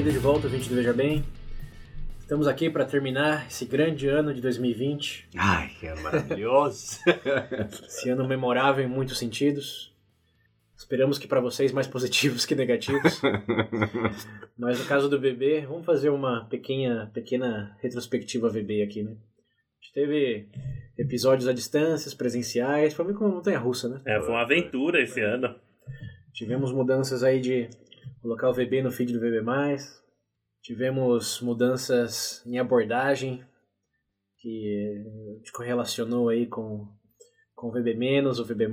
Bem-vindo de volta, gente do Veja Bem. Estamos aqui para terminar esse grande ano de 2020. Ai, que ano maravilhoso! esse ano memorável em muitos sentidos. Esperamos que para vocês mais positivos que negativos. Mas no caso do bebê, vamos fazer uma pequena, pequena retrospectiva VB aqui, né? A gente teve episódios à distância, presenciais, foi meio como uma montanha russa, né? É, foi uma aventura esse ano. Tivemos mudanças aí de colocar o VB no feed do VB+, tivemos mudanças em abordagem, que a gente correlacionou aí com, com o VB-, o VB+,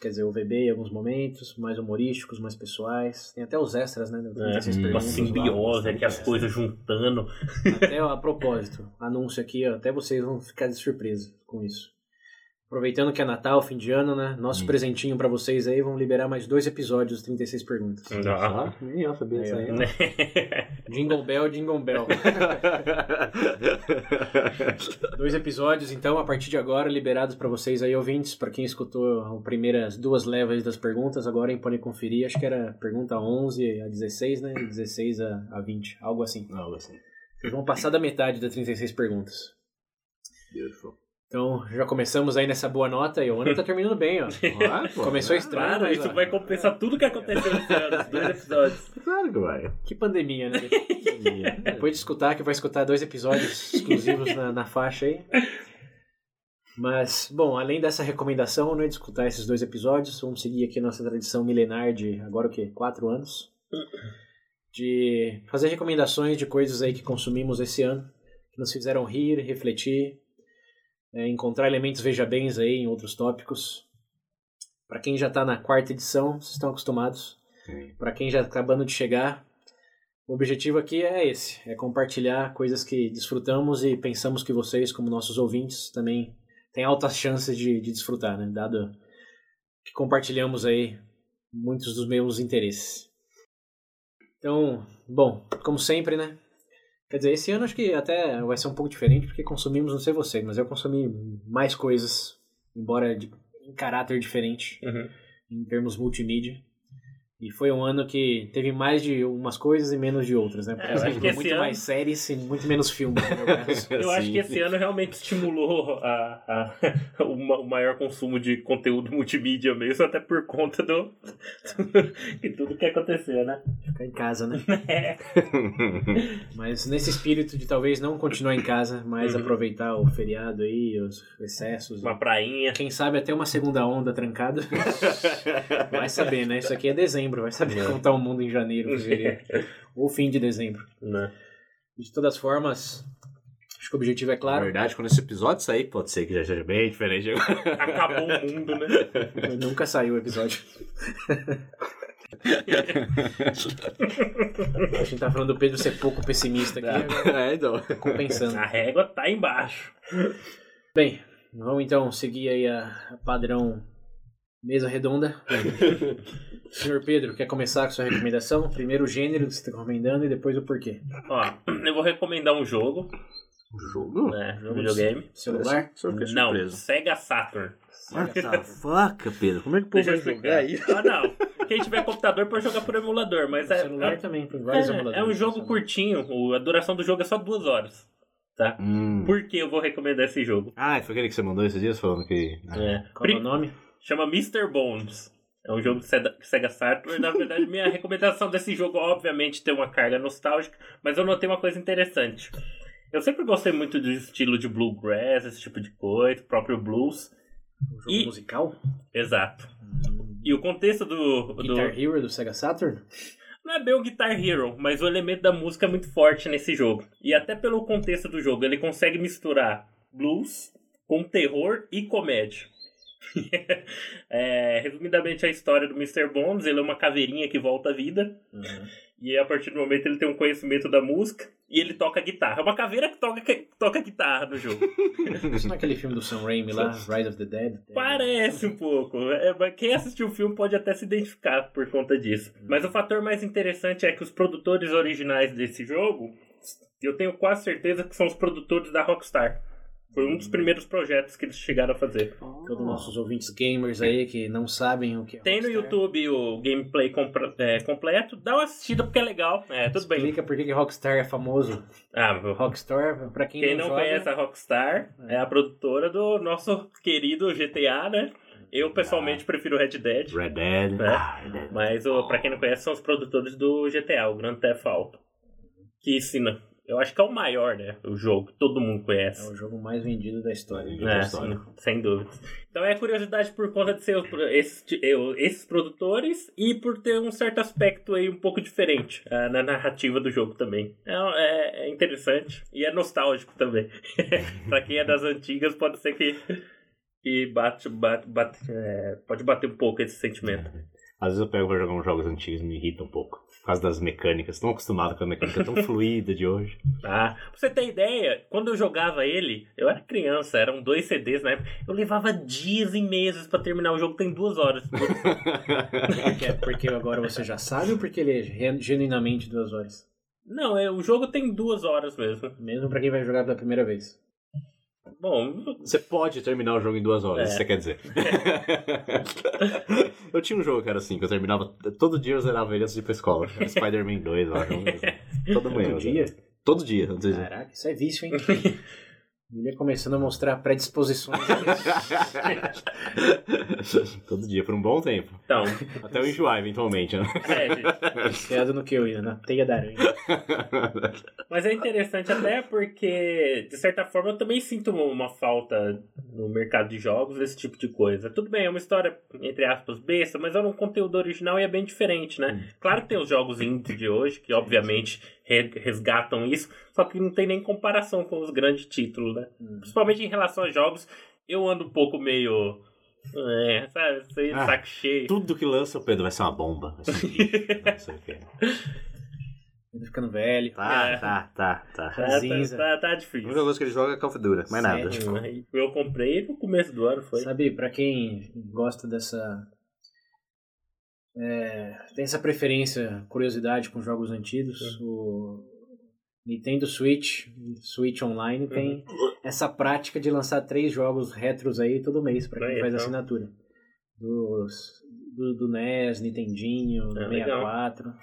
quer dizer, o VB em alguns momentos, mais humorísticos, mais pessoais. Tem até os extras, né? É, uma simbiose aqui, as coisas juntando. Até, a propósito, anúncio aqui, ó, até vocês vão ficar de surpresa com isso. Aproveitando que é Natal, fim de ano, né? Nosso hum. presentinho para vocês aí, vão liberar mais dois episódios, 36 perguntas. Ah, nem eu sabia disso aí. jingle Bell, Jingle Bell. dois episódios, então, a partir de agora, liberados para vocês aí, ouvintes. para quem escutou as primeiras duas levas das perguntas, agora podem conferir. Acho que era pergunta 11 a 16, né? E 16 a, a 20, algo assim. Algo assim. Vocês vão passar da metade das 36 perguntas. Beautiful. Então, já começamos aí nessa boa nota e o ano tá terminando bem, ó. Ah, pô, Começou estranho. Claro, isso ó. vai compensar tudo que aconteceu nesse ano, os dois episódios. Claro que vai. Que pandemia, né? Depois de escutar, que vai escutar dois episódios exclusivos na, na faixa aí. Mas, bom, além dessa recomendação, né, de escutar esses dois episódios, vamos seguir aqui a nossa tradição milenar de, agora o quê? Quatro anos? De fazer recomendações de coisas aí que consumimos esse ano, que nos fizeram rir, refletir, é, encontrar elementos veja bens aí em outros tópicos. Para quem já está na quarta edição, vocês estão acostumados. Para quem já está acabando de chegar, o objetivo aqui é esse: é compartilhar coisas que desfrutamos e pensamos que vocês, como nossos ouvintes, também têm altas chances de, de desfrutar, né? Dado que compartilhamos aí muitos dos mesmos interesses. Então, bom, como sempre, né? Quer dizer, esse ano acho que até vai ser um pouco diferente, porque consumimos, não sei você, mas eu consumi mais coisas, embora de, em caráter diferente, uhum. em termos multimídia. E foi um ano que teve mais de umas coisas e menos de outras, né? Por é, exemplo, muito ano... mais séries e muito menos filmes. eu acho que esse ano realmente estimulou a, a, o maior consumo de conteúdo multimídia mesmo, até por conta do, de tudo que aconteceu, né? Ficar em casa, né? É. mas nesse espírito de talvez não continuar em casa, mas uhum. aproveitar o feriado aí, os excessos. Uma prainha. Quem sabe até uma segunda onda trancada. Vai saber, né? Isso aqui é dezembro dezembro, vai saber como tá o mundo em janeiro, fevereiro. ou fim de dezembro. Né? De todas formas, acho que o objetivo é claro. Na verdade, quando esse episódio sair, pode ser que já seja bem diferente. Acabou o mundo, né? Nunca saiu o episódio. a gente tá falando do Pedro ser pouco pessimista aqui. É, então. Compensando. A régua tá embaixo. Bem, vamos então seguir aí a, a padrão Mesa redonda. Senhor Pedro, quer começar com sua recomendação? Primeiro o gênero que você está recomendando e depois o porquê. Ó, eu vou recomendar um jogo. Um jogo? É, um videogame. Celular? Não, Sega Saturn. Sega Faca, Pedro. Como é que o povo vai jogar aí? Ah, não. Quem tiver computador pode jogar por emulador, mas é... celular é, também tem vários é, emuladores. É um jogo curtinho, a duração do jogo é só duas horas. Tá? Hum. Por que eu vou recomendar esse jogo? Ah, foi aquele que você mandou esses dias falando que... É. Qual é o nome? Chama Mr. Bones. É um jogo de Sega Saturn. Na verdade, minha recomendação desse jogo, obviamente, tem uma carga nostálgica, mas eu notei uma coisa interessante. Eu sempre gostei muito do estilo de bluegrass, esse tipo de coisa, próprio blues. Um jogo e... musical? Exato. Hum. E o contexto do, do. Guitar Hero do Sega Saturn? Não é bem o Guitar Hero, mas o elemento da música é muito forte nesse jogo. E até pelo contexto do jogo, ele consegue misturar blues com terror e comédia. é, resumidamente, a história do Mr. Bones, ele é uma caveirinha que volta à vida. Uhum. E a partir do momento ele tem um conhecimento da música e ele toca guitarra. É uma caveira que toca, que toca guitarra no jogo. Isso não é aquele filme do Sam Raimi lá, Rise of the Dead? Parece um pouco. É, quem assistiu o filme pode até se identificar por conta disso. Uhum. Mas o fator mais interessante é que os produtores originais desse jogo, eu tenho quase certeza que são os produtores da Rockstar. Foi um dos primeiros projetos que eles chegaram a fazer. Oh. Todos nossos ouvintes gamers aí que não sabem o que é Tem no YouTube o gameplay é, completo. Dá uma assistida porque é legal. É, tudo Explica bem. Explica por que Rockstar é famoso. Ah, Rockstar, pra quem, quem não, não joga... conhece a Rockstar, é. é. a produtora do nosso querido GTA, né? Eu pessoalmente ah. prefiro Red Dead. Red Dead. Né? Ah, Red Dead. Mas o, pra quem não conhece, são os produtores do GTA, o Grand Theft Auto. Que ensina eu acho que é o maior, né? O jogo, todo mundo conhece. É o jogo mais vendido da história. É, da história. Sim, sem dúvida. Então é curiosidade por conta de ser esses, esses produtores e por ter um certo aspecto aí um pouco diferente uh, na narrativa do jogo também. É, é, é interessante e é nostálgico também. pra quem é das antigas, pode ser que, que bate, bate, bate é, pode bater um pouco esse sentimento. Às vezes eu pego pra jogar uns jogos antigos e me irrita um pouco causa das mecânicas. Tão acostumado com a mecânica tão fluida de hoje. Ah, pra você ter ideia, quando eu jogava ele, eu era criança, eram dois CDs na época. Eu levava dias e meses para terminar o jogo, tem duas horas. é porque agora você já sabe ou porque ele é genuinamente duas horas? Não, é, o jogo tem duas horas mesmo. Mesmo para quem vai jogar pela primeira vez. Bom, você pode terminar o jogo em duas horas, é. você quer dizer. eu tinha um jogo que era assim, que eu terminava. Todo dia eu zerava ele antes de ir pra escola. Spider-Man 2, lá. Todo manhã. Todo dia? Todo dia. Caraca, isso é vício, hein? Ele começando a mostrar predisposições. Todo dia, por um bom tempo. Então. Até eu enjoar, eventualmente, né? É, gente. No que eu ia, na teia da aranha. Mas é interessante até porque, de certa forma, eu também sinto uma falta no mercado de jogos desse tipo de coisa. Tudo bem, é uma história, entre aspas, besta, mas é um conteúdo original e é bem diferente, né? Hum. Claro que tem os jogos indie de hoje, que obviamente resgatam isso, só que não tem nem comparação com os grandes títulos, né? Hum. Principalmente em relação a jogos, eu ando um pouco meio. É, sabe? Sem ah, saco cheio. Tudo que lança o Pedro vai ser uma bomba. Vai ser um bicho, não sei o quê. Ele ficando velho. Tá, é. tá, tá, tá. Tá, tá, tá, tá difícil. A única coisa que ele joga é Call of Duty, mais nada. Eu comprei no começo do ano, foi. Sabe, pra quem gosta dessa é, tem essa preferência, curiosidade com jogos antigos. O Nintendo Switch, Switch Online, uhum. tem essa prática de lançar três jogos retros aí todo mês para quem faz então. assinatura. Dos, do, do NES, Nintendinho, é, 64. Legal.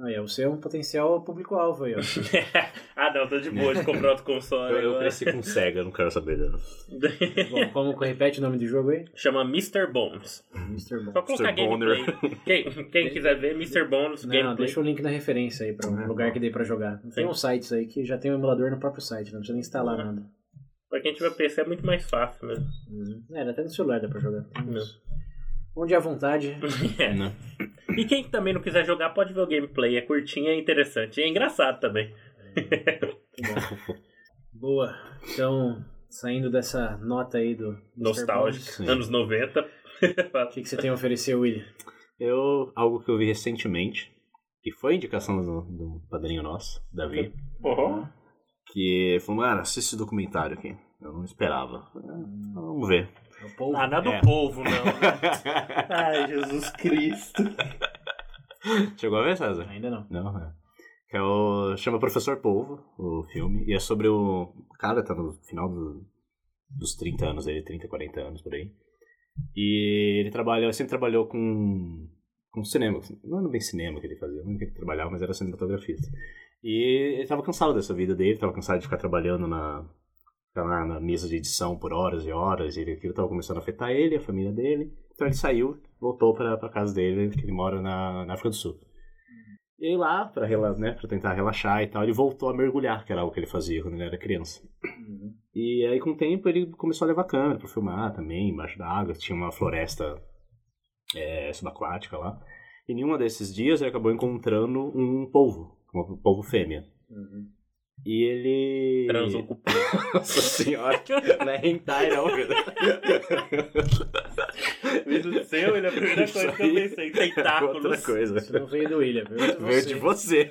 Aí, você é um potencial público-alvo aí, ó. ah, não, tô de boa de comprar outro console. eu, eu cresci com Sega, não quero saber dela. Bom, como repete o nome do jogo aí? Chama Mr. Bones. Mr. Bones. Só colocar Mr. gameplay. Quem, quem quiser ver, Mr. Bones não, gameplay. deixa o link na referência aí pra um lugar que dê pra jogar. Tem uns sites aí que já tem o um emulador no próprio site, não precisa nem instalar uhum. nada. Pra quem tiver PC é muito mais fácil mesmo. Uhum. É, até no celular dá pra jogar. Tem uns... Onde à vontade. é. Não. E quem também não quiser jogar pode ver o gameplay. É curtinho, é interessante. E é engraçado também. Boa. Então, saindo dessa nota aí do. Nostálgico, anos 90. o que, que você tem a oferecer, William? Eu, algo que eu vi recentemente, que foi indicação do, do padrinho nosso, Davi. Uhum. Que falou, mano, assiste esse documentário aqui. Eu não esperava. Vamos ver. Povo? Ah, nada é. do povo, não. Ai, Jesus Cristo. Chegou a ver, César? Ainda não. Não, é. Que é o, chama Professor Polvo, o filme, e é sobre o. O cara tá no final do, dos 30 anos dele, 30, 40 anos por aí. E ele trabalha, sempre trabalhou com, com cinema. Não era bem cinema que ele fazia, não que ele trabalhava, mas era cinematografista. E ele tava cansado dessa vida dele, tava cansado de ficar trabalhando na, ficar na mesa de edição por horas e horas, e aquilo estava começando a afetar ele, a família dele. Então ele saiu, voltou para a casa dele, que ele mora na, na África do Sul. E aí lá, para né, tentar relaxar e tal, ele voltou a mergulhar, que era algo que ele fazia quando ele era criança. Uhum. E aí com o tempo ele começou a levar câmera para filmar também, embaixo da água, tinha uma floresta é, subaquática lá. E em um desses dias ele acabou encontrando um polvo, um polvo fêmea. Uhum. E ele. Transou com o. Nossa senhora, não é hentai não, Pedro. Vindo do seu, ele é a primeira Isso coisa que eu aí pensei. Tentáculos. Outra coisa. Isso não veio do William, veio de Veio você. de você.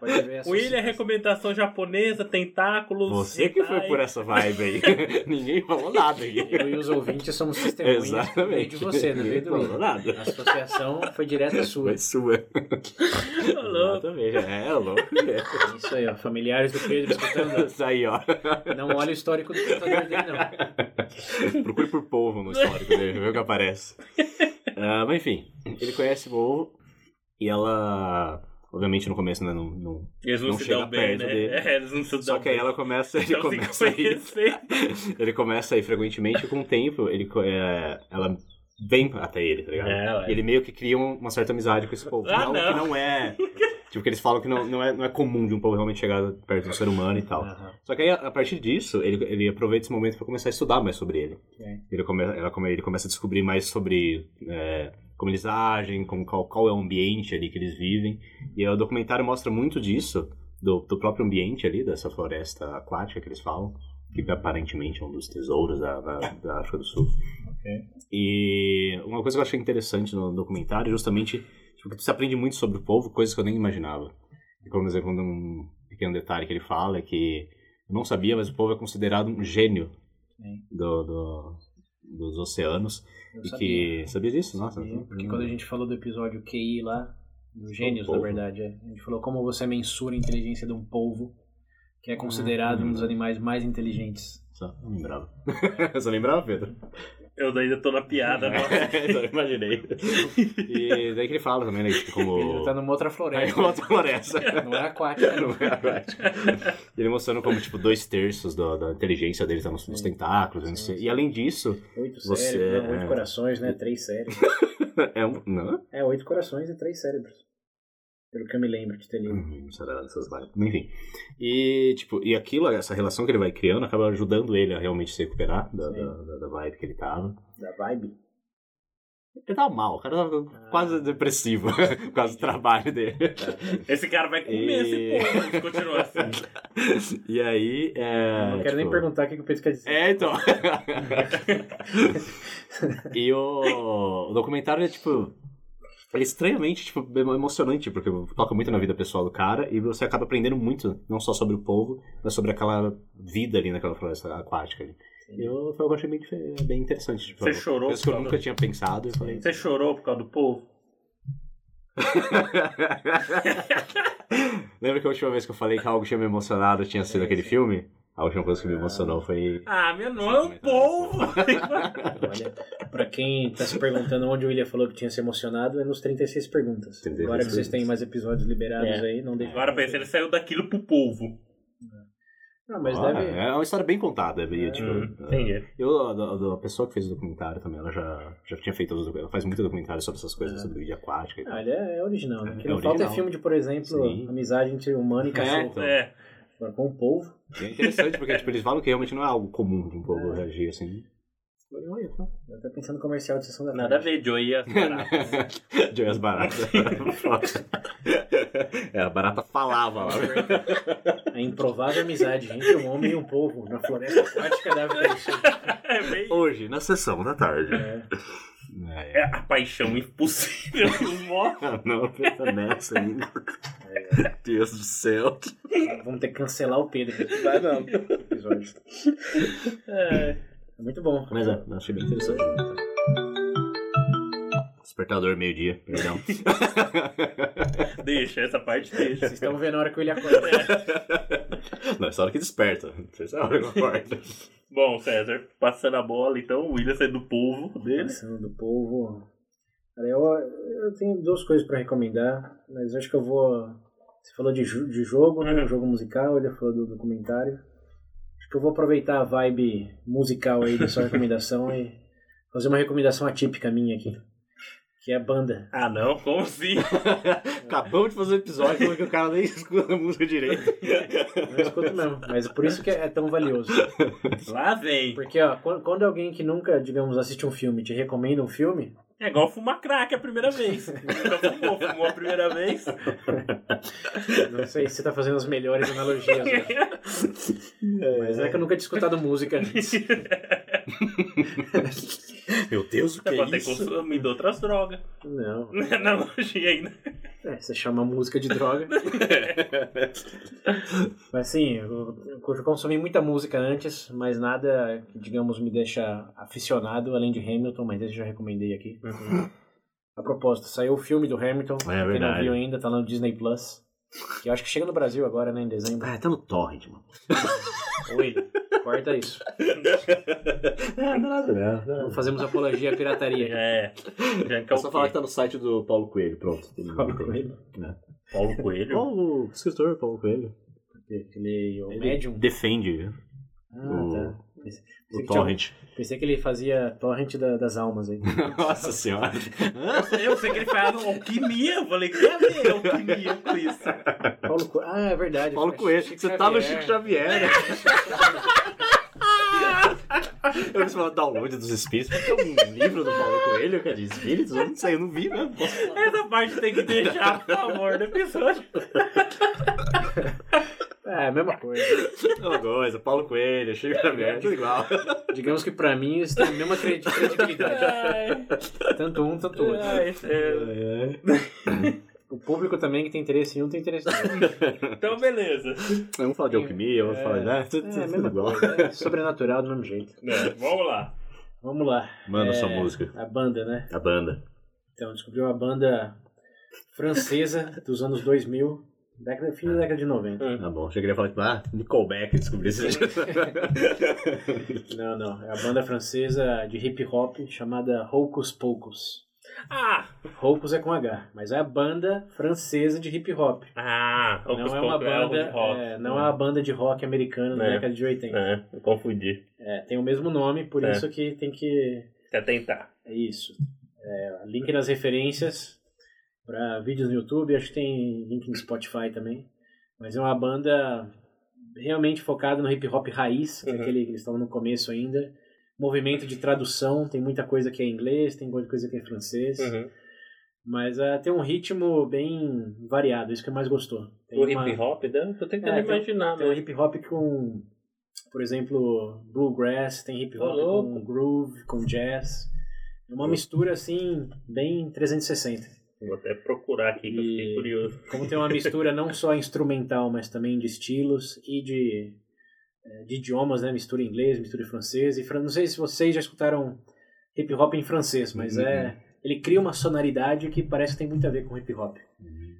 Pode ver essa William é recomendação japonesa, tentáculos. Você que foi hentai. por essa vibe aí. Ninguém falou nada aqui. Eu e os ouvintes somos testemunhas. Exatamente. Veio de você, não veio do Não William. falou nada. A associação foi direta sua. Foi sua. Exatamente. É, louco. É Isso aí, ó. Familiares do Pedro escutando. Isso aí, ó. Não olha o histórico do computador dele, não. Procure por polvo no histórico dele, vê o que aparece. Ah, mas enfim, ele conhece polvo e ela, obviamente no começo né, não, não- Eles não, Não se chega dão bem, perto né? dele. É, eles não se dão Só que aí ela começa, ele começa a ir, ele começa a ir frequentemente e com o tempo, ele, é, ela vem até ele, tá ligado? É. E ele meio que cria um- uma certa amizade com esse povo. Ah, não, não. que não é. Tipo, que eles falam que não, não, é, não é comum de um povo realmente chegar perto do ser humano e tal. Aham. Só que aí, a partir disso, ele, ele aproveita esse momento para começar a estudar mais sobre ele. É. Ele, come, ela ele começa a descobrir mais sobre é, como eles agem, como, qual, qual é o ambiente ali que eles vivem. E o documentário mostra muito disso, do, do próprio ambiente ali, dessa floresta aquática que eles falam, que aparentemente é um dos tesouros da, da, da África do Sul. E uma coisa que eu achei interessante no documentário é justamente tipo, que você aprende muito sobre o povo, coisas que eu nem imaginava. E, Como exemplo, um pequeno detalhe que ele fala é que eu não sabia, mas o povo é considerado um gênio do, do- dos oceanos. Eu e sabia. que. Sabia disso? Nossa. Sabia, Porque quando a gente falou do episódio QI lá, do Gênios, na povo. verdade, é. a gente falou como você mensura a inteligência de um polvo, que é considerado um dos animais mais inteligentes. Só não lembrava. Só lembrava, Pedro? Eu ainda tô na piada, nossa. Só imaginei. E daí que ele fala também, né? que como. Ele tá numa outra Aí floresta, outra floresta. não é aquática. Não é aquática. Ele mostrando como, tipo, dois terços do- da inteligência dele tá nos, nos tentáculos. não sei. E além disso, Oito Você cérebros, não, oito é- corações, né? Três cérebros. é um. Não? É, oito corações e três cérebros. Pelo que eu me lembro de ter lido. Hum, Não. Mas, Enfim. E, tipo, e aquilo, essa relação que ele vai criando, acaba ajudando ele a realmente se recuperar da, da, da- vibe que ele tava. Da vibe. Ele tava mal, o cara tava Ah. quase depressivo por causa do trabalho dele. Esse cara vai comer E- esse povo se continuar assim. E aí. É, não quero nem tipo, perguntar o que que o Pedro quer dizer. É, então. e o, o documentário é, tipo. É estranhamente, tipo, emocionante, porque toca muito na vida pessoal do cara e você acaba aprendendo muito, não só sobre o povo, mas sobre aquela vida ali naquela floresta aquática ali. E eu, foi algo que eu achei bem, bem interessante. Tipo, Você chorou Coisas que eu nunca causa- tinha pensado. Eu falei, Você chorou por causa do povo? Lembra que a última vez que eu falei que algo tinha me emocionado tinha sido aquele filme? A última coisa que me emocionou foi. Ah, meu não é um povo! Olha, pra quem tá se perguntando onde o William falou que tinha se emocionado, é nos 36 perguntas. 36 Agora que vocês têm mais episódios liberados É. aí, não deixa. Agora pensa, ele saiu daquilo pro povo. Não, mas Ah, deve. É uma história bem contada. E, tipo, Hum, entendi. Eu, a, a- a pessoa que fez o documentário também, ela já, já tinha feito os ela faz muito documentário sobre essas coisas, É. sobre vida aquática e tal. Ah, ele é, é original, né? O que É não falta é original. filme de, por exemplo, Sim. amizade entre humano e cachorro. então. É, Agora, Com o povo. E é interessante porque tipo, eles falam que realmente não é algo comum de um povo É. reagir assim. Olha só. Eu tô pensando no comercial de sessão da nada a tarde. ver, Joey e as baratas. Joey as baratas. é, a barata falava lá. A improvável amizade entre um homem e um povo na floresta aquática da África do Sul. É bem... Hoje, na sessão da tarde. É. É, É a paixão impossível que mortos. Ah, não, pensa nessa ainda. Deus do céu. Vamos ter que cancelar o Pedro. Vai não. Episódio. É. É muito bom. Mas é, achei bem interessante. Despertador, meio-dia, perdão. Deixa, essa parte deixa. Vocês estão vendo a hora que ele acorda. Não, essa hora que desperta. Essa hora que acorda. Bom, César, passando a bola, então, o William saiu do povo dele. Pensando do povo. Cara, eu, eu tenho duas coisas pra recomendar, mas acho que eu vou. Você falou de, de jogo, né? Um jogo musical, ele falou do documentário. Acho que eu vou aproveitar a vibe musical aí da sua recomendação e fazer uma recomendação atípica minha aqui. Que é a banda. Ah, não? Como assim? Acabamos de fazer um episódio falando que o cara nem escuta a música direito. Não escuto mesmo, mas por isso que é tão valioso. Lá vem. Porque, ó, quando, quando alguém que nunca, digamos, assiste um filme te recomenda um filme, É igual fumar crack a primeira vez. Nunca fumou, fumou a primeira vez. Não sei se você tá fazendo as melhores analogias. né? Mas é que eu nunca tinha escutado música antes. Meu Deus, o que é pode ter isso? consumido outras drogas. Não. É analogia ainda. É, você chama música de droga. Mas assim, eu, eu consumi muita música antes, mas nada que, digamos, me deixa aficionado, além de Hamilton, mas esse eu já recomendei aqui. A propósito, saiu o filme do Hamilton, pra quem não viu ainda, tá lá no Disney Plus. Que eu acho que chega no Brasil agora, né, em dezembro. Ah, tá no torrent, mano. Oi, corta isso. Ah, não é nada, não. Não fazemos apologia à pirataria. É. É É o só quê? falar que tá no site do Paulo Coelho, pronto. Paulo Coelho. Paulo Coelho. Paulo, o escritor Paulo Coelho. Aquele, o Ele Medium. defende Ah, o- tá. Pensei, o pensei que tinha- torrent. pensei que ele fazia torrent da- das almas aí. Nossa senhora. Eu sei que ele faz alquimia. Eu falei, que ver alquimia com isso? Paulo. Ah, é verdade. Paulo Coelho. Chico Você tá no Xavier. Chico Xavier. Eu disse falar download dos espíritos, porque é um livro do Paulo Coelho que é de espíritos. Eu não sei, eu não vi, né? Posso falar. Essa parte tem que deixar, por favor, no episódio. É, a mesma coisa. Mesma coisa, Paulo Coelho, Chico Xavier, tudo igual. Digamos que pra mim isso tem a mesma credi- credibilidade. Ai, Tanto um, tanto outro. ai, é. O público também que tem interesse em um tem interesse em outro. Então, beleza. Vamos falar de alquimia, vamos falar de. né? Tudo, É, tudo igual. coisa. É sobrenatural do mesmo jeito. É, vamos lá. Vamos lá. Manda É, sua música. A banda, né? A banda. Então, descobri uma banda francesa dos anos 2000, década, fim da década de 90. Tá bom, achei que ele ia falar, tipo, ah, Nickelback, descobri esse Não, não. É a banda francesa de hip hop chamada Hocus Pocus. Ah, Hocus é com H, mas é a banda francesa de hip hop. ah, Não é uma banda, é, não é uma banda de rock americana da É. década de 80. É, eu confundi. É, tem o mesmo nome, por É. isso que tem que Quer tentar. é isso. É, link nas referências para vídeos no YouTube, acho que tem link no Spotify também. Mas é uma banda realmente focada no hip hop raiz, que é Uhum. aquele que eles estavam no começo ainda. Movimento de tradução, tem muita coisa que é inglês, tem muita coisa que é francês. Uhum. Mas é, tem um ritmo bem variado, isso que eu mais gostou. Tem O uma- hip hop, né? Tô tentando É, tem- imaginar, tem um mas. hip hop com, por exemplo, bluegrass, tem hip hop com groove, com jazz. É uma mistura assim, bem 360. Vou até procurar aqui que eu fiquei E- curioso. Como tem uma mistura não só instrumental, mas também de estilos e de, de idiomas, né? Mistura inglês, mistura francês. E fran- não sei se vocês já escutaram hip hop em francês, mas Uhum. é ele cria uma sonoridade que parece que tem muito a ver com hip hop.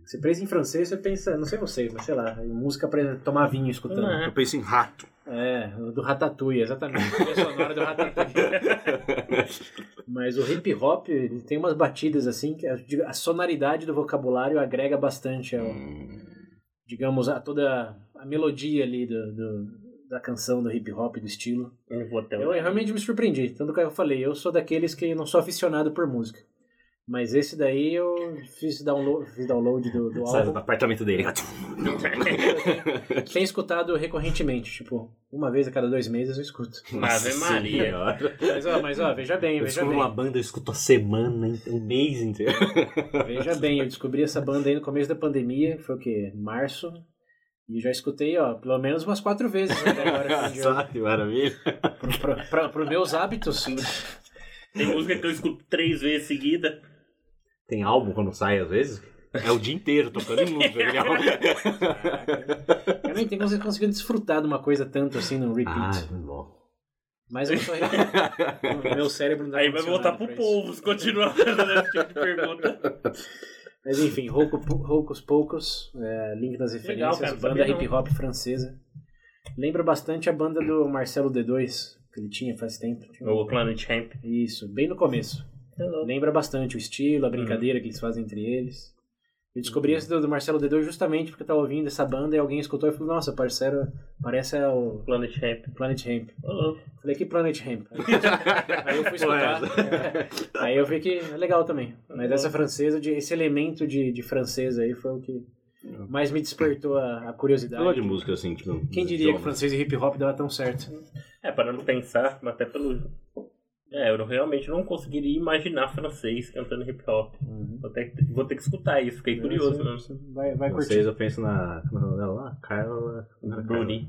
Você pensa em francês, você pensa, não sei vocês, mas sei lá, em música pra tomar vinho escutando. Ah, Eu penso em rato. É, do Ratatouille, exatamente. A sonora do Ratatouille. Mas o hip hop, ele tem umas batidas assim, que a, a sonoridade do vocabulário agrega bastante ao, digamos, a toda a melodia ali do, do- da canção do hip hop, do estilo. Eu vou até Eu, eu realmente me surpreendi, tanto que eu falei, eu sou daqueles que não sou aficionado por música. Mas esse daí eu fiz download, fiz download do, do Sai do álbum. apartamento dele. Tenho escutado recorrentemente, tipo, uma vez a cada dois meses eu escuto. Ave Maria. Mas ó, mas, ó veja bem, Eu veja bem. uma banda, eu escuto a semana, um mês inteiro. Veja bem, eu descobri essa banda aí no começo da pandemia, foi o quê? Março. E já escutei, ó, pelo menos umas quatro vezes até agora. que maravilha. Pra, pros meus hábitos. Tem música que eu escuto três vezes seguida. Tem álbum quando sai, às vezes? É o dia inteiro tocando em música. Eu nem tenho cons- conseguido desfrutar de uma coisa tanto assim no repeat. ah, muito bom. Mas eu sou. o meu cérebro não tá Aí vai voltar pro povo se continuar fazendo esse tipo de pergunta. Mas enfim, Rouco- Roucos Poucos, é, link nas Legal, referências, cara, não banda hip hop francesa. Lembra bastante a banda do Marcelo D2, que ele tinha faz tempo. Tinha um- O Planet Hemp. Isso, bem no começo. Lembra bastante o estilo, a brincadeira que eles fazem entre eles. Eu descobri esse do, do Marcelo D2 justamente porque eu tava ouvindo essa banda e alguém escutou e falou, nossa, parceiro, parece é o Planet Hemp. Planet. Ô, louco. Falei, que Planet Hemp? Aí eu fui escutar. aí eu vi que é legal também. Mas essa francesa, de- esse elemento de, de francês aí foi o que mais me despertou a, a curiosidade. Gosto de música assim, tipo. Quem diria que francês e hip hop dava tão certo? É, para não pensar, mas até pelo. É, eu realmente não conseguiria imaginar francês cantando hip hop. Uhum. Vou ter, que- vou ter que escutar isso, fiquei curioso. né? Você- você Vai, vai Vocês, curtir. eu penso na. Como é lá? Carla. é Bruni.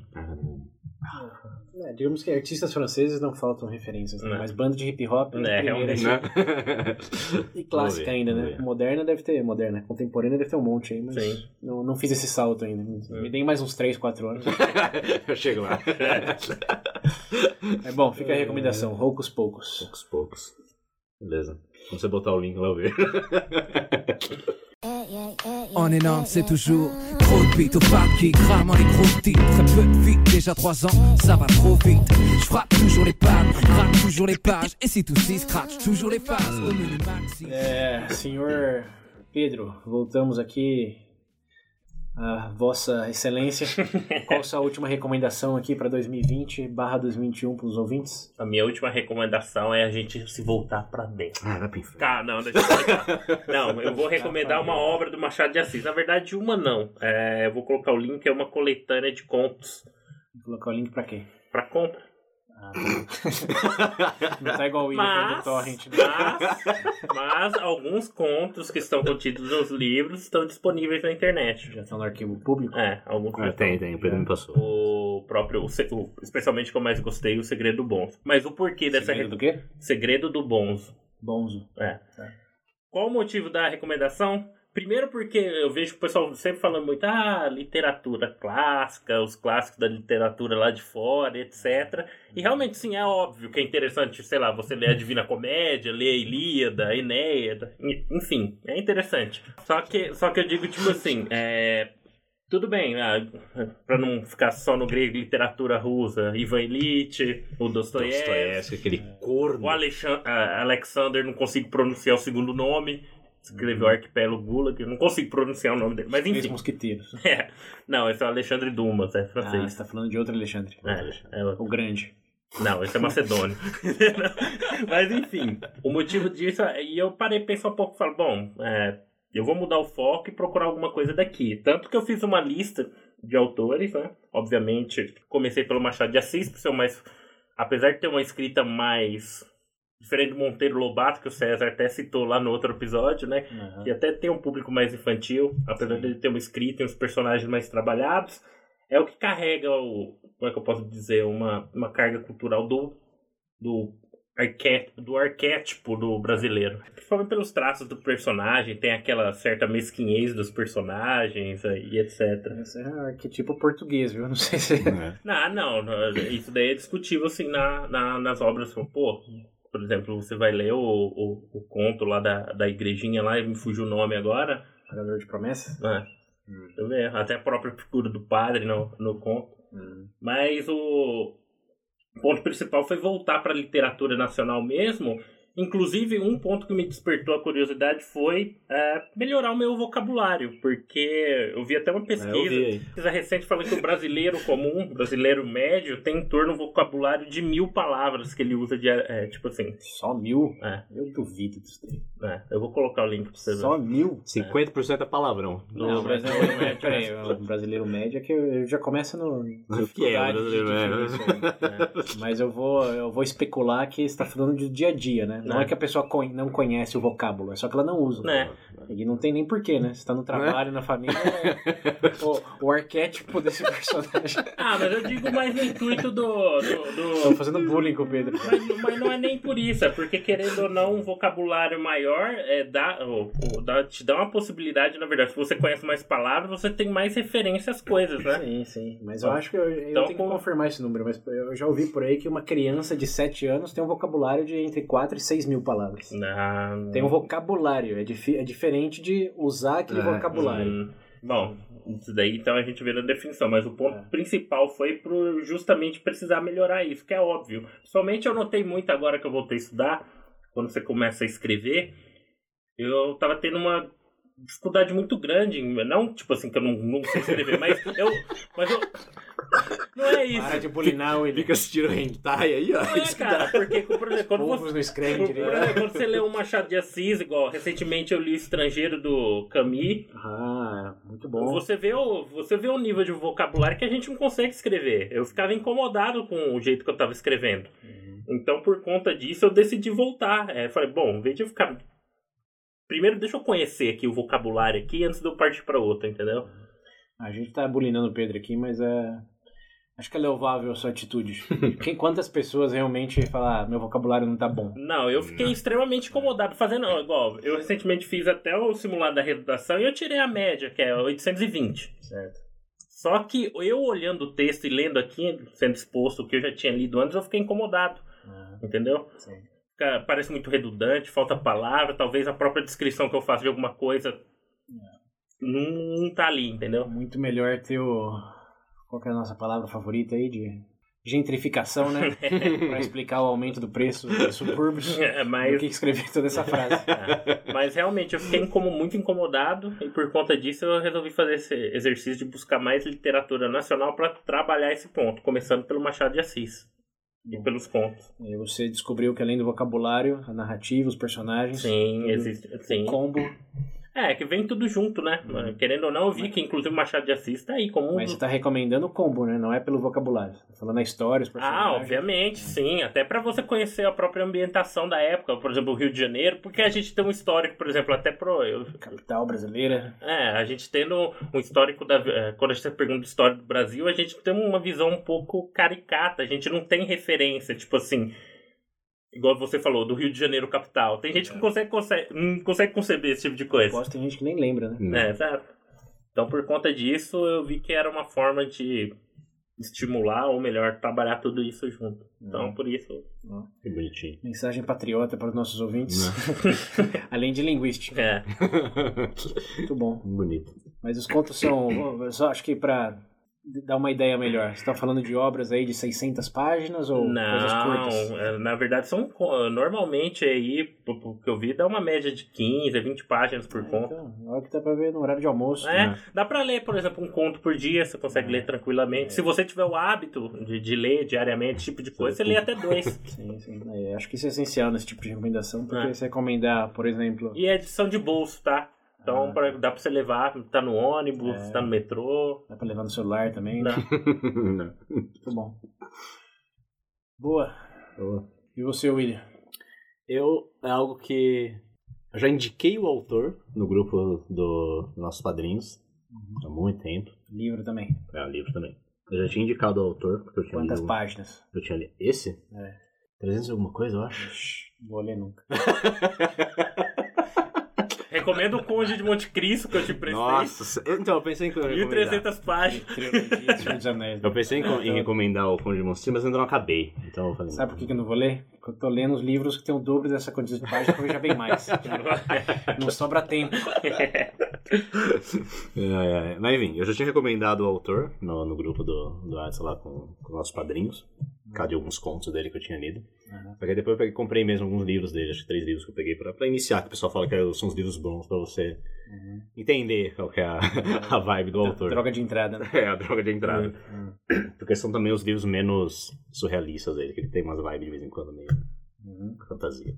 É, digamos que artistas franceses não faltam referências, né? Não. mas banda de hip hop É, primeira realmente. Né? e clássica ver, ainda, né? Moderna deve ter, moderna, contemporânea deve ter um monte aí, mas Sim. não, não fiz esse salto ainda. Me deem mais uns 3, 4 anos. eu chego lá. É bom, fica a recomendação, Roucos Poucos. Poucos, poucos. Beleza. Quando você botar o link lá, eu vejo. En énorme, c'est toujours trop de beats au fat qui crament les gros titres. Très peu de vie, déjà 3 ans, ça va trop vite. Je frappe toujours les pattes, gratte toujours les pages. Et si tout s'y scratch, toujours les phases au menu maxi. É, senhor Pedro, voltamos aqui a Vossa Excelência. Qual a sua última recomendação aqui para 2020 barra 2021 para os ouvintes? A minha última recomendação é a gente se voltar pra dentro. Ah, vai pro inferno. Tá, não, deixa eu explicar. Não, eu vou recomendar uma obra do Machado de Assis. Na verdade, uma não. É, eu vou colocar o link, é uma coletânea de contos Vou colocar o link para quê? pra compra. Ah, tá. Não tá igual o William Mas, do Torrent. né? mas, mas alguns contos que estão contidos nos livros estão disponíveis na internet. Já estão no arquivo público. É, alguns Ah, tem, tem. O Pedro me passou. O próprio, o especialmente que eu mais gostei, o Segredo do Bonzo. Mas o porquê dessa Segredo re- do quê? Segredo do Bonzo. Bonzo. É. Qual o motivo da recomendação? Primeiro porque eu vejo o pessoal sempre falando muito, ah, literatura clássica, os clássicos da literatura lá de fora, etc. E realmente, sim, é óbvio que é interessante, sei lá, você ler a Divina Comédia, ler a Ilíada, a Enéida, en- enfim, é interessante. Só que, só que eu digo, tipo assim, é... Tudo bem, ah, pra não ficar só no grego, literatura russa, Ivan Ilitch, o Dostoiévski, aquele corno. o Alexan- ah, Alexander, não consigo pronunciar o segundo nome. Escreveu Arquipélago Gulag, eu não consigo pronunciar o nome dele. Mas Três enfim. mosqueteiros. É. Não, esse é o Alexandre Dumas, é Ah, francês. você tá falando de outro Alexandre. É, é o- O grande. não, esse é macedônio. Mas enfim, o motivo disso. é- E eu parei pensar um pouco e falei, bom, é, eu vou mudar o foco e procurar alguma coisa daqui. Tanto que eu fiz uma lista de autores, né? Obviamente, comecei pelo Machado de Assis, por ser mais. Apesar de ter uma escrita mais. Diferente do Monteiro Lobato, que o César até citou lá no outro episódio, né? Aham. que até tem um público mais infantil, apesar dele ter uma escrita e uns personagens mais trabalhados, é o que carrega o, como é que eu posso dizer, uma, uma carga cultural do do, arqué, do arquétipo do brasileiro. Principalmente pelos traços do personagem, tem aquela certa mesquinhez dos personagens e etc. Esse é arquetipo português, viu? Não sei se. É. Não, não, não, isso daí é discutível assim na, na- nas obras. Pô, por exemplo, você vai ler o, o, o conto lá da, da igrejinha lá, me fugiu o nome agora. Pagador de promessas? É. Deixa eu ver. Até a própria figura do padre no, no conto. Mas o ponto principal foi voltar para a literatura nacional mesmo. Inclusive, um ponto que me despertou a curiosidade foi é, melhorar o meu vocabulário, porque eu vi até uma É, pesquisa, aí. pesquisa recente falando que o brasileiro comum, o brasileiro médio, tem em torno um vocabulário de mil palavras que ele usa de, é, tipo assim. Só mil? É. Eu duvido disso daí. É, eu vou colocar o link pra você ver. Só mil? 50% é palavrão. Não, o brasileiro médio. Peraí, o brasileiro médio é que eu já começa no. na O que é o dificuldade de brasileiro médio? isso aí. Mas eu vou, eu vou especular que você está falando de dia a dia, né? Não É. é que a pessoa não conhece o vocábulo, é só que ela não usa. É. E não tem nem porquê, né? Você tá no trabalho, na família, o, o arquétipo desse personagem. Ah, mas eu digo mais no intuito do- do- do, Tô fazendo bullying com o Pedro. Mas, mas não é nem por isso, é porque querendo ou não, um vocabulário maior é, dá, ou- ou dá- te dá uma possibilidade, na verdade, se você conhece mais palavras, você tem mais referência às coisas, né? Sim, sim. Mas eu acho que eu, eu Então, tenho com- que confirmar esse número. Mas eu já ouvi por aí que uma criança de 7 anos tem um vocabulário de entre 4 e 6 mil palavras. Não. Tem um vocabulário. É, difi- é diferente de usar aquele É, vocabulário. Hum, bom, isso daí então a gente vê na definição, mas o ponto É. principal foi pro justamente precisar melhorar isso, que é óbvio. Somente eu notei muito agora que eu voltei a estudar, quando você começa a escrever, eu tava tendo uma dificuldade muito grande, não tipo assim que eu não, não sei escrever, mas eu, mas eu não é isso. Para de bulinar o ele. Fica assistindo hentai aí, ó. Não é, cara, porque por exemplo, quando Povos você não escrevem por direito. exemplo, quando você lê um Machado de Assis, igual recentemente eu li Estrangeiro do Camus, Ah, muito bom. Você vê, o, você vê o nível de vocabulário que a gente não consegue escrever. Eu ficava incomodado com o jeito que eu tava escrevendo. Uhum. Então, por conta disso, eu decidi voltar. É, falei, bom, em vez de eu ficar. Primeiro, deixa eu conhecer aqui o vocabulário aqui antes de eu partir pra outra, entendeu? A gente tá bulinando o Pedro aqui, mas é. Acho que é louvável a sua atitude. Quem, quantas pessoas realmente falam, ah, meu vocabulário não tá bom? Não, eu fiquei extremamente incomodado fazendo. Igual, eu recentemente fiz até o simulado da redação e eu tirei a média, que é 820. Certo. Só que eu olhando o texto e lendo aqui, sendo exposto o que eu já tinha lido antes, eu fiquei incomodado. Ah, Entendeu? sim. Fica- Parece muito redundante, falta palavra, talvez a própria descrição que eu faço de alguma coisa não, não tá ali, entendeu? Muito melhor ter o. Qual é a nossa palavra favorita aí? De gentrificação, né? pra explicar o aumento do preço dos subúrbios. É, Do mas, que escrever toda essa frase. mas realmente eu fiquei como muito incomodado e por conta disso eu resolvi fazer esse exercício de buscar mais literatura nacional para trabalhar esse ponto, começando pelo Machado de Assis e pelos contos. E você descobriu que além do vocabulário, a narrativa, os personagens, Sim, existe. Sim. combo. É, que vem tudo junto, né? Querendo ou não, eu vi que inclusive o Machado de Assis tá aí como Mas você tá recomendando o combo, né? Não é pelo vocabulário. Tá falando a história, os personagens. Ah, obviamente, sim. Até pra você conhecer a própria ambientação da época, por exemplo, o Rio de Janeiro, porque a gente tem um histórico, por exemplo, até pro. eu- Capital brasileira. é, a gente tendo um histórico da. é, Quando a gente pergunta história do Brasil, a gente tem uma visão um pouco caricata, a gente não tem referência, tipo assim. Igual você falou, do Rio de Janeiro capital. Tem gente que não consegue, consegue, não consegue conceber esse tipo de coisa. Gosto, tem gente que nem lembra, né? É, exato. Então, por conta disso, eu vi que era uma forma de estimular, ou melhor, trabalhar tudo isso junto. Então, por isso. Que bonitinho. Mensagem patriota para os nossos ouvintes. Né? Além de linguística. É. Muito bom. Bonito. Mas os contos são. eu só acho que para dar uma ideia melhor, você tá falando de obras aí de 600 páginas ou coisas curtas? Não, é, na verdade são normalmente aí, p- que eu vi, dá uma média de 15 a 20 páginas por conto. Então, olha que dá pra ver no horário de almoço. É, né? dá pra ler, por exemplo, um conto por dia, você consegue ler tranquilamente. Se você tiver o hábito de, de ler diariamente, esse tipo de coisa, você lê até dois. Sim, sim. É, acho que isso é essencial nesse tipo de recomendação, porque É. se recomendar, por exemplo, E é edição de bolso, tá? Então Ah. pra- dá pra você levar, tá no ônibus, É. tá no metrô. dá pra levar no celular também. né? Não. Muito bom. Boa. Boa. E você, William? Eu, é algo que eu já indiquei o autor no grupo do dos nossos padrinhos há muito tempo. Livro também. É, livro também. Eu já tinha indicado o autor, porque eu tinha Quantas lido... páginas? Eu tinha lido... Esse? É. 300 e alguma coisa, eu acho. Vou ler nunca. Recomendo o Conde de Monte Cristo que eu te prestei. Nossa, eu- então eu pensei em recomendar. 1.300 páginas. Eu pensei em, em recomendar o Conde de Monstro, mas ainda não acabei. Então eu falei. Sabe por que que eu não vou ler? Porque eu tô lendo os livros que tem o dobro dessa quantidade de páginas, porque já bem mais. Não sobra tempo. É, é, é. Mas enfim, eu já tinha recomendado o autor no, no grupo do, do WhatsApp lá com, com nossos padrinhos. Por causa de alguns contos dele que eu tinha lido. Uhum. Só que aí depois eu peguei, comprei mesmo alguns livros dele, acho que três livros que eu peguei pra, pra iniciar, que o pessoal fala que são os livros bons pra você Uhum. entender qual que é a, a vibe do autor. Droga de entrada, né? É, a droga de entrada. Uhum. Porque são também os livros menos surrealistas dele, que ele tem umas vibes de vez em quando meio Uhum. fantasia. É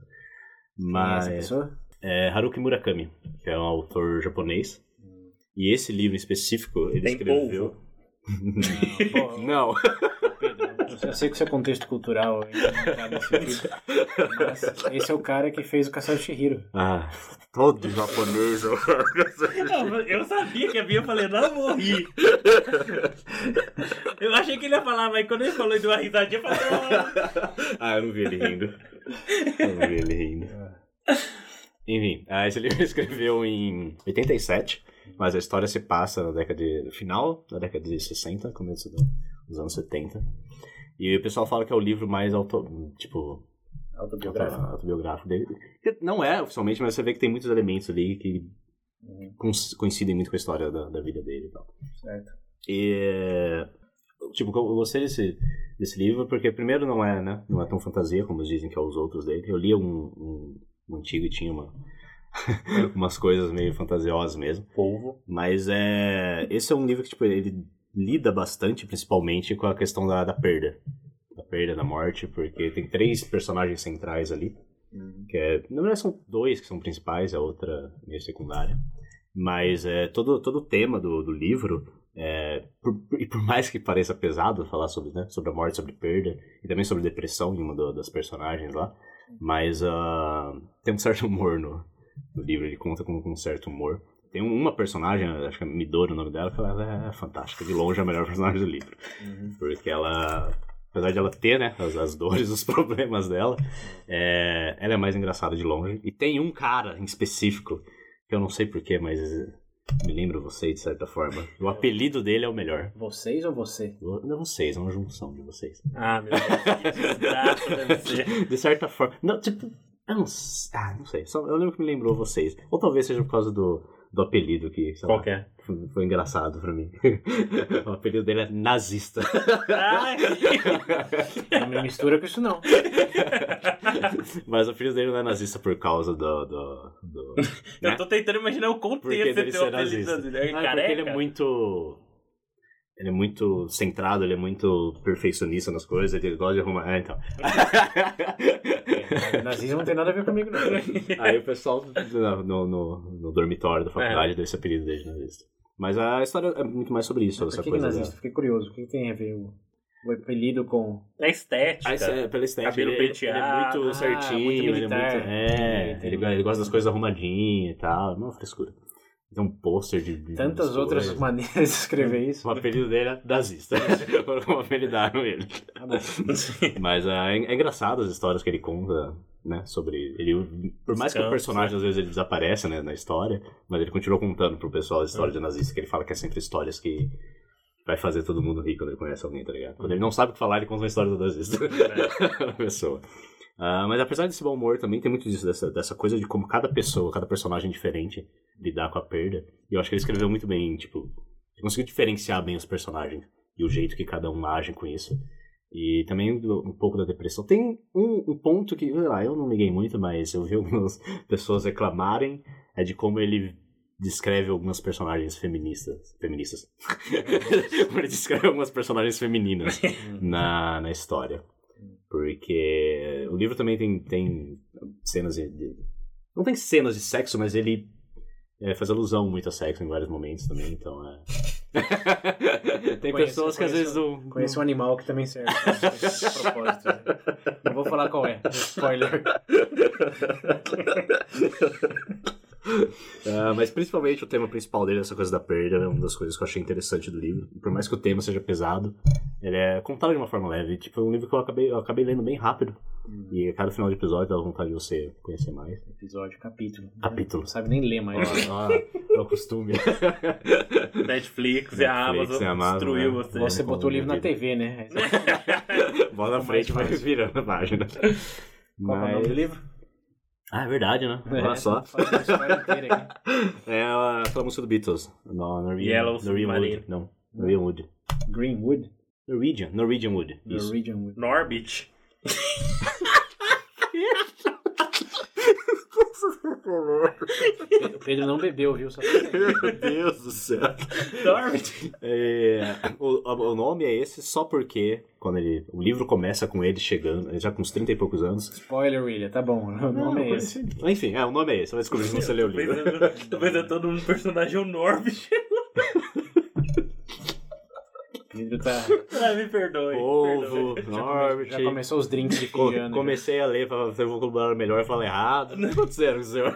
Mas essa pessoa? É Haruki Murakami, que é um autor japonês. E esse livro em específico, ele Tem escreveu. Pô, Não. Pedro, eu sei que o seu contexto cultural é tá mas esse é o cara que fez o de Shihiro. Ah, todo japonês. Não, eu sabia que havia, eu falei, não vou rir. Eu achei que ele ia falar, mas quando ele falou de uma risadinha, eu falei, "Ah". ah, eu não vi ele rindo. Eu não vi ele rindo. Enfim, esse livro ele escreveu em 87, mas a história se passa na década de. no final da década de 60, começo do- dos anos 70. E o pessoal fala que é o livro mais auto, tipo, Autobiográfico. autobiográfico dele. Não é oficialmente, mas você vê que tem muitos elementos ali que cons- coincidem muito com a história da, da vida dele e tal. Certo. E, tipo, eu gostei desse, desse livro porque, primeiro, não é, né? Não é tão fantasia como dizem que é os outros dele. Eu li um, um antigo e tinha uma, umas coisas meio fantasiosas mesmo. Polvo. Mas é, esse é um livro que, tipo, ele lida bastante, principalmente, com a questão da, da perda. Da perda, da morte, porque tem três personagens centrais ali. Que é, na verdade, são dois que são principais, a outra meio secundária. Mas é, todo, todo o tema do, do livro É, por- e por mais que pareça pesado falar sobre, né, sobre a morte, sobre perda, e também sobre depressão em uma do- das personagens lá, mas ah, tem um certo humor no, no livro, ele conta com, com um certo humor. Tem um- uma personagem, acho que é Midori o nome dela, que ela é fantástica, de longe é a melhor personagem do livro. Porque ela, apesar de ela ter, né, as, as dores, os problemas dela, é, ela é mais engraçada de longe. E tem um cara em específico, que eu não sei porquê, mas me lembra você de certa forma. O apelido dele é o melhor. Vocês ou você? Não vocês, é uma junção de vocês. Ah, meu Deus. De certa forma. Não, tipo. Eu não, ah, não sei. Só, eu lembro que me lembrou vocês. Ou talvez seja por causa do, do apelido que. sei lá, Qual que é? Foi, foi engraçado pra mim. o apelido dele é nazista. Ai, Não me mistura com isso, não. Mas o apelido dele não é nazista por causa do. do, do né? eu tô tentando imaginar o contexto dele ser apelido. nazista. Ele Ah, é é porque ele é muito. Ele é muito centrado, ele é muito perfeccionista nas coisas, ele gosta de arrumar. É, então. Nazismo não tem nada a ver comigo, não. Aí o pessoal no, no, no- dormitório da faculdade deu esse apelido dele de nazista. Mas a história é muito mais sobre isso, Por essa que, que coisa. nazista? Fiquei curioso. O que, que tem a ver o, o apelido com. É estética. Ah, é pela estética. Cabelo ele, ele é penteado. muito Ah, certinho, muito ele é militar. muito. É, ele, ele gosta das coisas arrumadinhas e tal. Não, frescura. Tem um pôster de. de Tantas outras coisas. maneiras de escrever isso. O apelido dele é nazista. Como apelidaram ele. Bom. Mas ah, é, é engraçado as histórias que ele conta, né? Sobre. Ele, por mais que o personagem às vezes ele desapareça né, na história, mas ele continua contando pro pessoal as histórias de nazista, que ele fala que é sempre histórias que vai fazer todo mundo rir quando ele conhece alguém, tá ligado? Quando ele não sabe o que falar, ele conta uma história do nazista. a pessoa. Ah, mas apesar desse bom humor, também tem muito disso, dessa, dessa coisa de como cada pessoa, cada personagem diferente lidar com a perda. E eu acho que ele escreveu muito bem, tipo, conseguiu diferenciar bem os personagens e o jeito que cada um age com isso. E também um pouco da depressão. Tem um, um ponto que, sei lá, eu não liguei muito, mas eu vi algumas pessoas reclamarem, é de como ele descreve algumas personagens feministas. Feministas. como ele descreve algumas personagens femininas na, na história. Porque o livro também tem, tem cenas de, de- Não tem cenas de sexo, mas ele é, faz alusão muito a sexo em vários momentos também, então é. tem Conheço- pessoas que às vezes não. Conheço um animal que também serve propósito. né? Não vou falar qual é. Spoiler. Ah, mas principalmente o tema principal dele, essa coisa da perda, é uma das coisas que eu achei interessante do livro. Por mais que o tema seja pesado, ele é contado de uma forma leve. Tipo, é um livro que eu acabei, eu acabei lendo bem rápido. E a cada final de episódio dá vontade de você conhecer mais. Episódio, capítulo. Capítulo. Não sabe nem ler mais. Ah, é o costume. Netflix a Netflix Amazon e a Amazon, destruiu né? você. Você botou o livro na vida. TV, né? Bola na frente vai virando a página. Qual que é o nome do livro? Ah, é verdade, né? Olha É, só. faz a história inteira aqui. É a- aquela música do Beatles. No, Norwegian, Yellow Norwegian. Wood. Não, Norwegian Wood. Greenwood? Norwegian, Norwegian Wood. Isso. Norwegian Wood. Norbit. O Pedro não bebeu, viu? Só... Meu Deus do céu. Norbit. É, o, o nome é esse só porque quando ele, o livro começa com ele chegando, ele já com uns 30 e poucos anos. Spoiler, William. Tá bom. O nome é esse. Enfim, é, o nome é esse. Vai descobrir se você lê o livro. Tô pensando todo um personagem é o O tá... Ah, me perdoe. Ovo, Já, come- Norbit. já começou os drinks de Co- fim de ano. comecei a ler pra ter um vocabulário melhor e falei errado. O tá acontecendo com o senhor?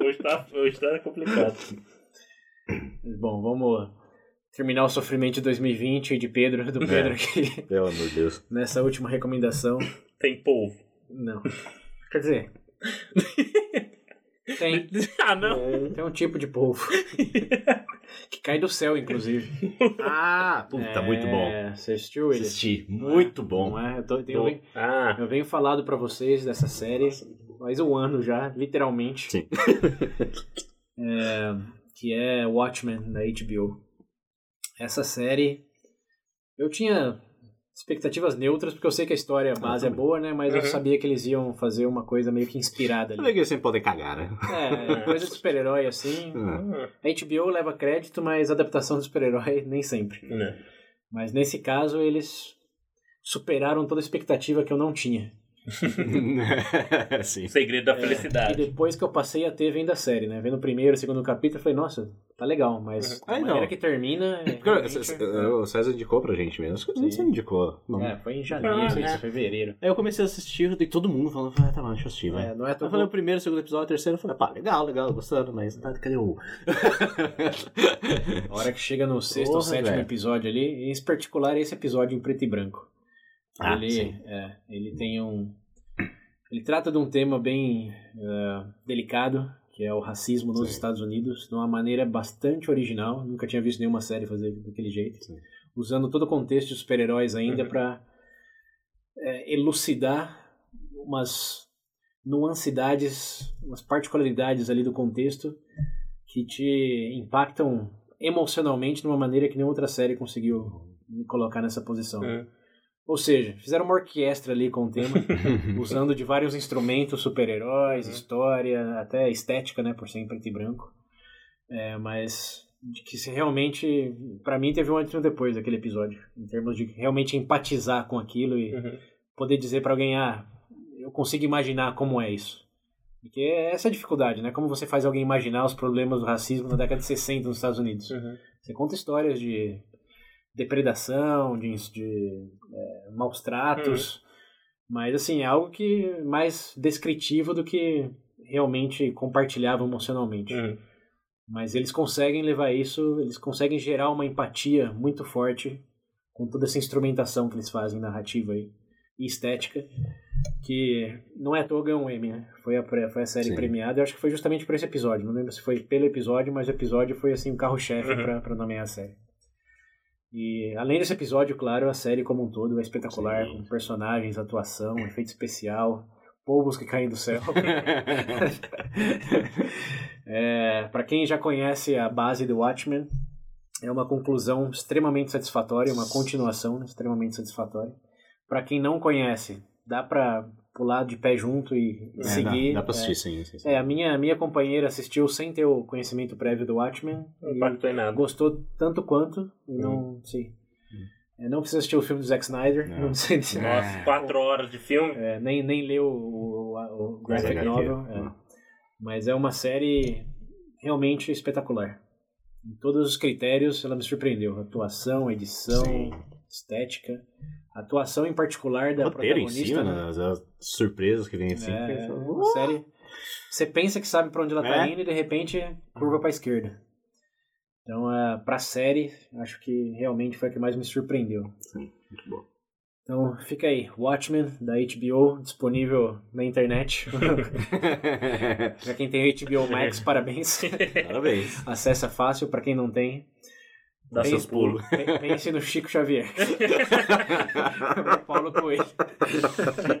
Hoje tá, hoje tá complicado. Bom, vamos terminar o sofrimento de 2020 de Pedro, do Pedro aqui, Pelo amor de Deus. nessa última recomendação. Tem polvo. Não. Quer dizer... Tem. ah, não. Tem um tipo de polvo. que cai do céu, inclusive. Ah, puta, muito bom. É, Você assistiu ele? Assisti. Muito bom. Não é? Eu, tô- eu Bom. venho, Ah, eu venho falado pra vocês dessa série faz um ano já, literalmente. Sim. É, que é Watchmen, da HBO. Essa série, eu tinha expectativas neutras, porque eu sei que a história a base é boa, né? Mas eu Uhum. sabia que eles iam fazer uma coisa meio que inspirada ali. que eles sempre podem cagar, né? É, coisa de super-herói assim. Ah, A HBO leva crédito, mas adaptação de super-herói nem sempre. né. Mas nesse caso eles superaram toda a expectativa que eu não tinha. Sim. O segredo da E felicidade. depois que eu passei a ter vendo a série, né? Vendo o primeiro, o segundo capítulo, eu falei, nossa, tá legal, mas Ah, a não. maneira que termina. É, Porque, realmente- o César indicou pra gente mesmo. Acho que Sim. você indicou. Não. É, foi em janeiro, Ah, é. fevereiro. Aí eu comecei a assistir e todo mundo falando, ah, tá bom, deixa eu assistir, vai. É, não é Eu tão falei o primeiro, o segundo episódio, o terceiro, eu falei, pá, legal, legal, gostando, mas tá, cadê o. A hora que chega no sexto ou Porra, sétimo velho. episódio ali, em particular esse episódio em preto e branco. Ah, ele, é, ele tem um. Ele trata de um tema bem eh, delicado, que é o racismo nos Sim. Estados Unidos, de uma maneira bastante original. Nunca tinha visto nenhuma série fazer daquele jeito. Sim. Usando todo o contexto de super-heróis ainda Uhum. para elucidar umas nuancidades, umas particularidades ali do contexto que te impactam emocionalmente de uma maneira que nenhuma outra série conseguiu me colocar nessa posição. Hum. Ou seja, fizeram uma orquestra ali com o tema, usando de vários instrumentos, super-heróis, Uhum. história, até estética, né, por ser em preto e branco. É, mas que se realmente, pra mim, teve um antes e um depois daquele episódio, em termos de realmente empatizar com aquilo e Uhum. poder dizer pra alguém, ah, eu consigo imaginar como é isso. Porque é essa a dificuldade, né? Como você faz alguém imaginar os problemas do racismo na década de 60 nos Estados Unidos. Uhum. Você conta histórias de depredação, de, de é, maus tratos, mas assim, é algo que mais descritivo do que realmente compartilhava emocionalmente. Uhum. Mas eles conseguem levar isso, eles conseguem gerar uma empatia muito forte com toda essa instrumentação que eles fazem, narrativa aí, e estética, que não é à toa ganhou um Emmy, né? Foi a, foi a série Sim. premiada, eu acho que foi justamente por esse episódio, não lembro se foi pelo episódio, mas o episódio foi assim o carro-chefe Uhum. para nomear a série. E além desse episódio, claro, a série como um todo é espetacular, Sim. com personagens, atuação, efeito especial, povos que caem do céu. é, para quem já conhece a base do Watchmen, é uma conclusão extremamente satisfatória, uma continuação extremamente satisfatória. Para quem não conhece, dá para pular de pé junto e É, seguir. Dá, dá pra é, assistir, sim. sim, sim. é, a minha, a minha companheira assistiu sem ter o conhecimento prévio do Watchmen. Não e impactou em nada. gostou tanto quanto e não sei. É, não precisa assistir o filme do Zack Snyder, Não. não, sei se Nossa, quatro horas de filme. é, nem, nem leu o, o, o graphic HQ, novel. é. Mas é uma série realmente espetacular. Em todos os critérios ela me surpreendeu. Atuação, edição, Sim. estética. Atuação em particular da roteiro em protagonista. si, né? né? As, as surpresas que vem assim. É, que é série. Você pensa que sabe pra onde ela tá É. indo e de repente curva pra esquerda. Então, uh, pra série, acho que realmente foi a que mais me surpreendeu. Sim, muito bom. Então, fica aí. Watchmen, da HBO, disponível na internet. pra quem tem HBO Max, parabéns. Parabéns. Acessa fácil, pra quem não tem. Dá pense- seus pulos. pe- Pense no Chico Xavier. Paulo Coelho.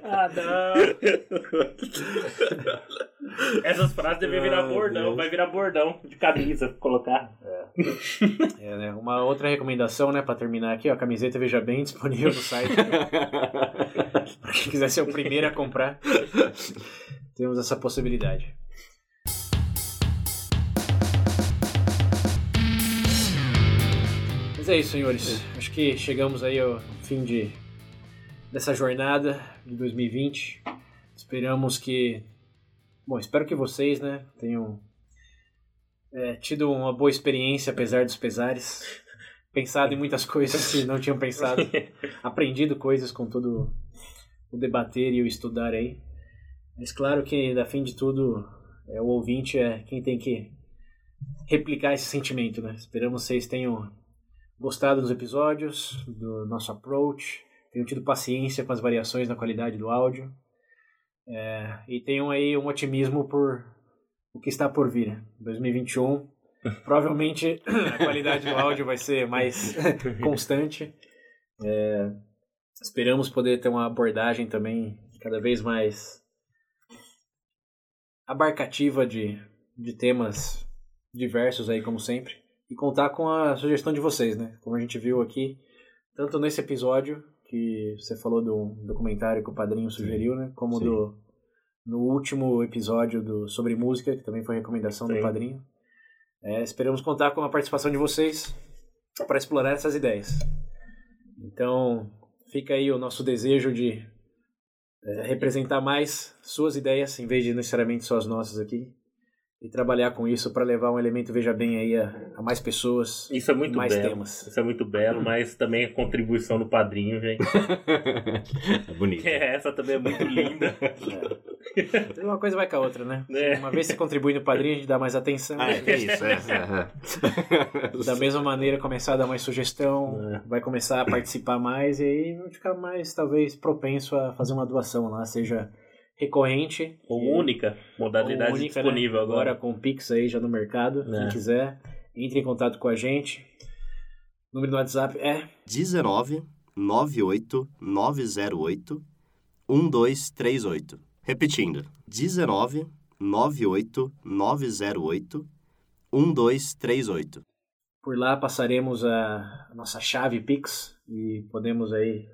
Ah, não. Essas frases devem virar Ah, bordão. Deus. Vai virar bordão de camisa. Colocar. É, né? Uma outra recomendação, né, pra terminar aqui, ó, a camiseta Veja Bem disponível no site. pra quem quiser ser o primeiro a comprar, temos essa possibilidade. Mas é isso, senhores. Acho que chegamos aí ao fim de dessa jornada de 2020. Esperamos que, bom, espero que vocês, né, tenham é, tido uma boa experiência apesar dos pesares, pensado em muitas coisas que não tinham pensado, aprendido coisas com todo o debater e o estudar aí. Mas claro que, da fim de tudo, é, o ouvinte é quem tem que replicar esse sentimento, né? Esperamos que vocês tenham gostado dos episódios, do nosso approach, tenham tido paciência com as variações na qualidade do áudio. É, e tenham aí um otimismo por o que está por vir. 2021, provavelmente a qualidade do áudio vai ser mais constante. É, esperamos poder ter uma abordagem também cada vez mais abarcativa de, de temas diversos aí, como sempre. E contar com a sugestão de vocês, né? Como a gente viu aqui, tanto nesse episódio, que você falou do documentário que o padrinho sugeriu, né? Como Sim. do no último episódio do sobre música, que também foi recomendação do Sim. padrinho. É, esperamos contar com a participação de vocês para explorar essas ideias. Então, fica aí o nosso desejo de é, representar mais suas ideias em vez de necessariamente só as nossas aqui. E trabalhar com isso para levar um elemento Veja Bem aí a, a mais pessoas Isso é muito mais belo. temas. Isso é muito belo, mas também a contribuição do padrinho, gente. é bonito. Que essa também é muito linda. É. Uma coisa vai com a outra, né? É. Uma vez você contribui no padrinho, a gente dá mais atenção. Ah, é isso, é. é, é. Da mesma maneira, começar a dar mais sugestão, É. vai começar a participar mais e aí vai ficar mais, talvez, propenso a fazer uma doação lá, seja recorrente Ou e- única modalidade ou única, né? disponível agora. com o Pix aí já no mercado. É. Quem quiser, entre em contato com a gente. O número do WhatsApp é 19 98 908 1238. Repetindo, 19 98 908 1238. Por lá passaremos a, a nossa chave Pix e podemos aí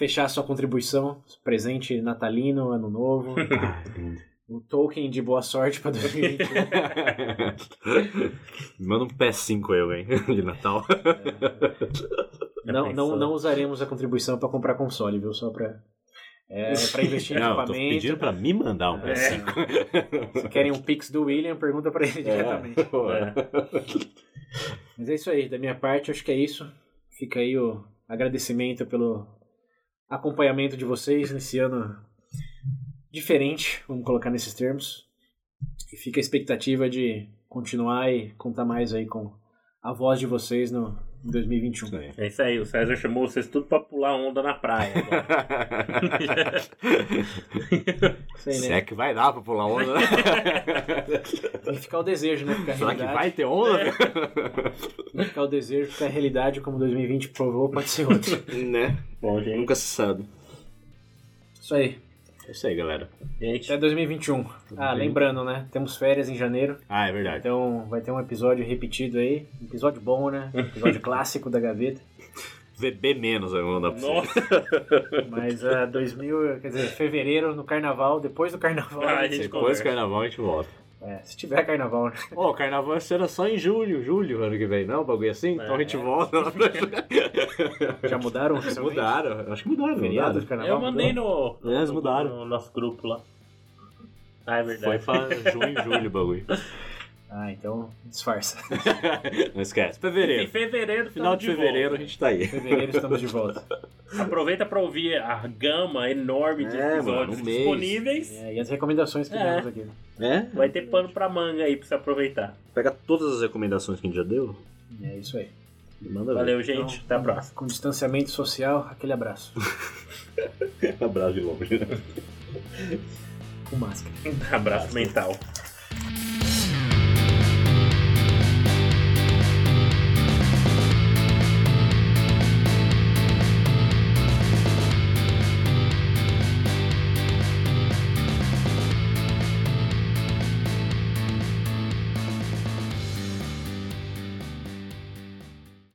fechar sua contribuição, presente natalino, ano novo, Ah, o token de boa sorte para 2021. Manda um PS5 eu, hein? De Natal. Já não, não, não usaremos a contribuição para comprar console, viu? Só para é, para investir em Não, tô pedindo pra me mandar um É. PS5. Se querem um Pix do William, pergunta para ele diretamente. Pô, É. Mas é isso aí, da minha parte, acho que é isso. Fica aí o agradecimento pelo acompanhamento de vocês nesse ano diferente, vamos colocar nesses termos. E fica a expectativa de continuar e contar mais aí com a voz de vocês no em 2021. Isso aí. É isso aí, o César chamou vocês tudo pra pular onda na praia. Isso aí, Se né? é que vai dar pra pular onda, né? Tem que ficar o desejo, né? Porque a Será que realidade, vai ter onda? tem que ficar o desejo, porque a realidade, como 2020 provou, pode ser outra. né? Bom, gente, Nunca se sabe. Isso aí. É isso aí, galera. gente Até 2021. Ah, lembrando, né? Temos férias em janeiro. Ah, é verdade. Então vai ter um episódio repetido aí. Um episódio bom, né? Um episódio clássico da gaveta. VB menos eu vou mandar pra você. Nossa, Mas uh, 2000, quer dizer, fevereiro no carnaval, depois do carnaval. Ah, a gente- gente Depois conversa. do carnaval a gente volta. É, se tiver carnaval, né? Ô, o carnaval será só em julho, julho, ano que vem, não? O bagulho assim? Então a gente É. volta lá pra Já mudaram? Mudaram, acho que mudaram. Feriado de carnaval? eu mandei no, É, eles no- mudaram. no nosso grupo lá. Ah, é Foi verdade. pra junho, julho o bagulho. Ah, então disfarça. Não esquece. Em Fevereiro. fevereiro, Final estamos de fevereiro a volta. gente tá aí. Fevereiro estamos de volta. Aproveita pra ouvir a gama enorme de É, episódios mano, um disponíveis. É, e as recomendações que É. demos aqui. É? Vai ter pano pra manga aí pra você aproveitar. Pega todas as recomendações que a gente já deu É isso aí. manda Valeu, gente. Até a próxima. Com distanciamento social, aquele abraço. ver. Abraço de longe. Com máscara. Abraço mental.